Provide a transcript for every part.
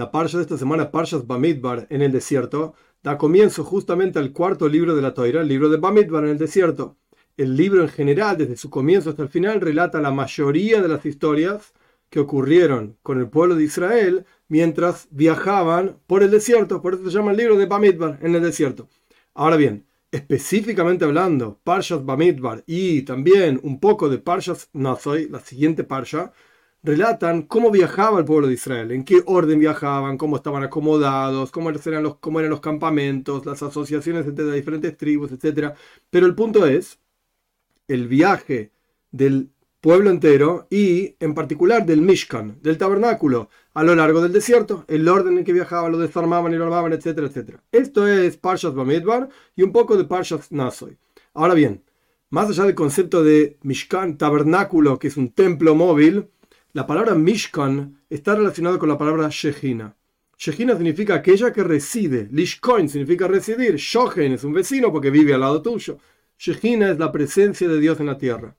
La parsha de esta semana, Parshas Bamidbar, en el desierto, da comienzo justamente al cuarto libro de la Toira, el libro de Bamidbar en el desierto. El libro en general, desde su comienzo hasta el final, relata la mayoría de las historias que ocurrieron con el pueblo de Israel mientras viajaban por el desierto. Por eso se llama el libro de Bamidbar en el desierto. Ahora bien, específicamente hablando, Parshas Bamidbar y también un poco de Parshas Nazoy, la siguiente Parsha, relatan cómo viajaba el pueblo de Israel, en qué orden viajaban, cómo estaban acomodados, cómo eran los, cómo eran los campamentos, las asociaciones entre diferentes tribus, etc. Pero el punto es el viaje del pueblo entero y en particular del Mishkan, del tabernáculo, a lo largo del desierto, el orden en que viajaban, lo desarmaban y lo armaban, etcétera, etcétera. Esto es Parshas Bamidbar y un poco de Parshas Nasoy. Ahora bien, más allá del concepto de Mishkan, tabernáculo, que es un templo móvil, la palabra Mishkan está relacionada con la palabra Shechina. Shechina significa aquella que reside. Lishkoin significa residir. Shohen es un vecino porque vive al lado tuyo. Shechina es la presencia de Dios en la tierra.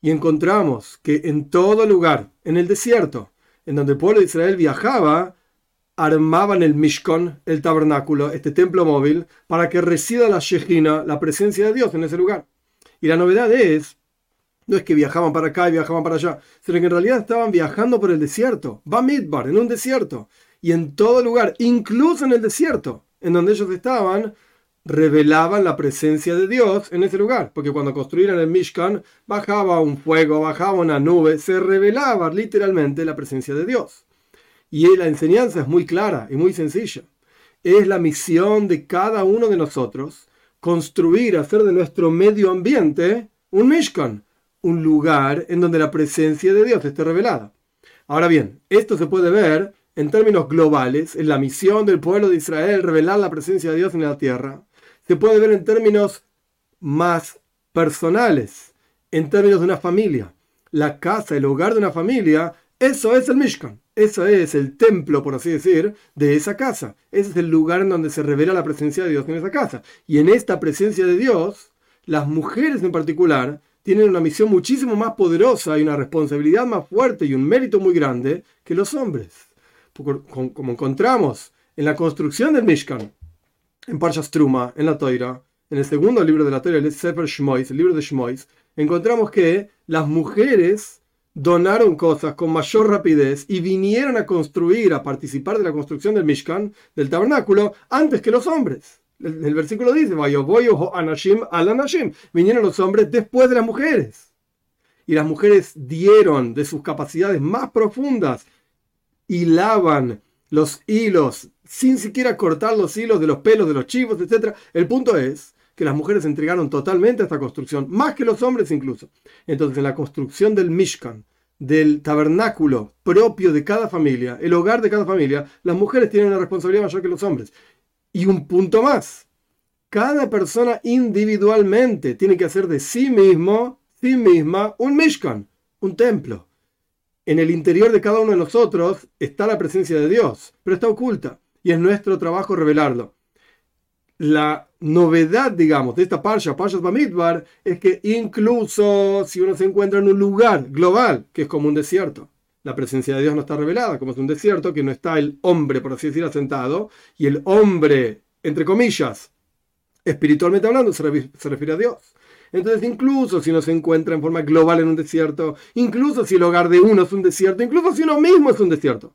Y encontramos que en todo lugar, en el desierto, en donde el pueblo de Israel viajaba, armaban el Mishkan, el tabernáculo, este templo móvil, para que resida la Shechina, la presencia de Dios en ese lugar. Y la novedad es no es que viajaban para acá y viajaban para allá, sino que en realidad estaban viajando por el desierto. Va Midbar, en un desierto. Y en todo lugar, incluso en el desierto, en donde ellos estaban, revelaban la presencia de Dios en ese lugar. Porque cuando construyeron el Mishkan, bajaba un fuego, bajaba una nube, se revelaba literalmente la presencia de Dios. Y la enseñanza es muy clara y muy sencilla. Es la misión de cada uno de nosotros construir, hacer de nuestro medio ambiente un Mishkan, un lugar en donde la presencia de Dios esté revelada. Ahora bien, esto se puede ver en términos globales, en la misión del pueblo de Israel, revelar la presencia de Dios en la tierra. Se puede ver en términos más personales, en términos de una familia. La casa, el hogar de una familia, eso es el Mishkan. Eso es el templo, por así decir, de esa casa. Ese es el lugar en donde se revela la presencia de Dios en esa casa. Y en esta presencia de Dios, las mujeres en particular tienen una misión muchísimo más poderosa y una responsabilidad más fuerte y un mérito muy grande que los hombres. Como encontramos en la construcción del Mishkan, en Parshas Truma, en la Toira, en el segundo libro de la Toira, el Sefer el libro de Shmois, encontramos que las mujeres donaron cosas con mayor rapidez y vinieron a construir, a participar de la construcción del Mishkan, del tabernáculo, antes que los hombres. El, versículo dice, vinieron los hombres después de las mujeres. Y las mujeres dieron de sus capacidades más profundas, hilaban los hilos, sin siquiera cortar los hilos de los pelos de los chivos, etc. El punto es que las mujeres entregaron totalmente a esta construcción, más que los hombres incluso. Entonces, en la construcción del Mishkan, del tabernáculo propio de cada familia, el hogar de cada familia, las mujeres tienen una responsabilidad mayor que los hombres. Y un punto más, cada persona individualmente tiene que hacer de sí mismo, sí misma, un Mishkan, un templo. En el interior de cada uno de nosotros está la presencia de Dios, pero está oculta y es nuestro trabajo revelarlo. La novedad, digamos, de esta Parsha, Parshas Bamidbar, es que incluso si uno se encuentra en un lugar global, que es como un desierto, la presencia de Dios no está revelada, como es un desierto, que no está el hombre, por así decir, asentado, y el hombre, entre comillas, espiritualmente hablando, se, refiere a Dios. Entonces, incluso si uno se encuentra en forma global en un desierto, incluso si el hogar de uno es un desierto, incluso si uno mismo es un desierto,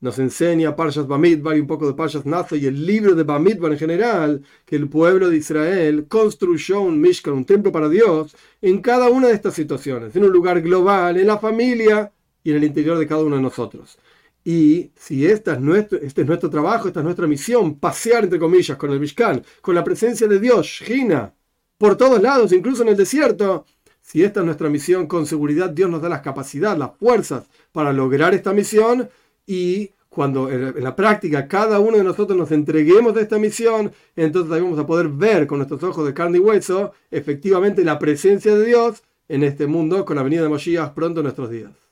nos enseña Parshas Bamidbar y un poco de Parshas Nazo y el libro de Bamidbar en general, que el pueblo de Israel construyó un Mishkan, un templo para Dios, en cada una de estas situaciones, en un lugar global, en la familia y en el interior de cada uno de nosotros. Y si esta es nuestro, este es nuestro trabajo, esta es nuestra misión, pasear entre comillas con el Mishkan, con la presencia de Dios, Shina, por todos lados, incluso en el desierto, si esta es nuestra misión, con seguridad Dios nos da las capacidades, las fuerzas para lograr esta misión y cuando en la práctica cada uno de nosotros nos entreguemos a esta misión, entonces vamos a poder ver con nuestros ojos de carne y hueso efectivamente la presencia de Dios en este mundo con la venida de Moshiach pronto en nuestros días.